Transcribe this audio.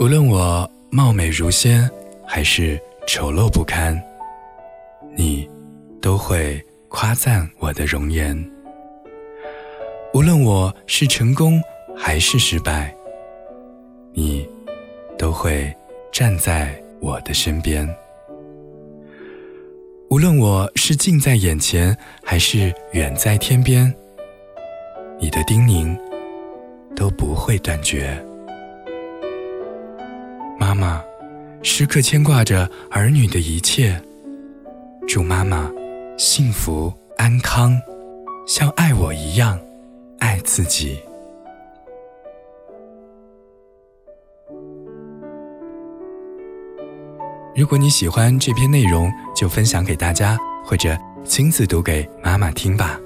无论我貌美如仙，还是丑陋不堪，你都会夸赞我的容颜。无论我是成功还是失败，你都会站在我的身边。无论我是近在眼前还是远在天边，你的叮咛都不会断绝。妈妈时刻牵挂着儿女的一切，祝妈妈幸福安康，像爱我一样爱自己。如果你喜欢这篇内容，就分享给大家，或者亲自读给妈妈听吧。